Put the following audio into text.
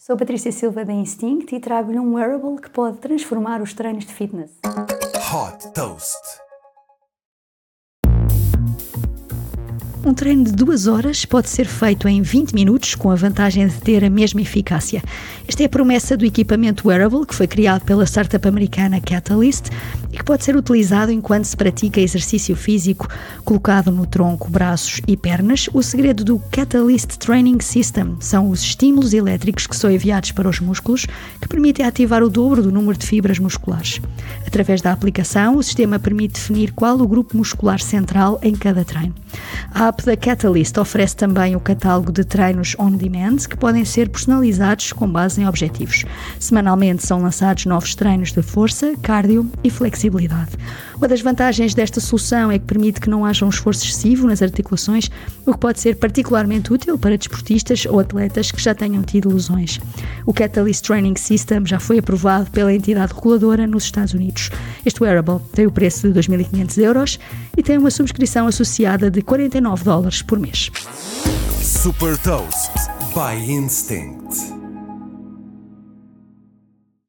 Sou Patrícia Silva da Instinct e trago-lhe um wearable que pode transformar os treinos de fitness. Hot Toast. Um treino de duas horas pode ser feito em 20 minutos, com a vantagem de ter a mesma eficácia. Esta é a promessa do equipamento wearable que foi criado pela startup americana Catalyst e que pode ser utilizado enquanto se pratica exercício físico colocado no tronco, braços e pernas. O segredo do Catalyst Training System são os estímulos elétricos que são enviados para os músculos, que permitem ativar o dobro do número de fibras musculares. Através da aplicação, o sistema permite definir qual o grupo muscular central em cada treino. A app da Catalyst oferece também o catálogo de treinos on demand que podem ser personalizados com base em objetivos. Semanalmente são lançados novos treinos de força, cardio e flexibilidade. Uma das vantagens desta solução é que permite que não haja um esforço excessivo nas articulações, o que pode ser particularmente útil para desportistas ou atletas que já tenham tido lesões. O Catalyst Training System já foi aprovado pela entidade reguladora nos Estados Unidos. Este wearable tem o preço de 2.500 euros e tem uma subscrição associada de 49 dólares por mês. Super Toast by Instinct.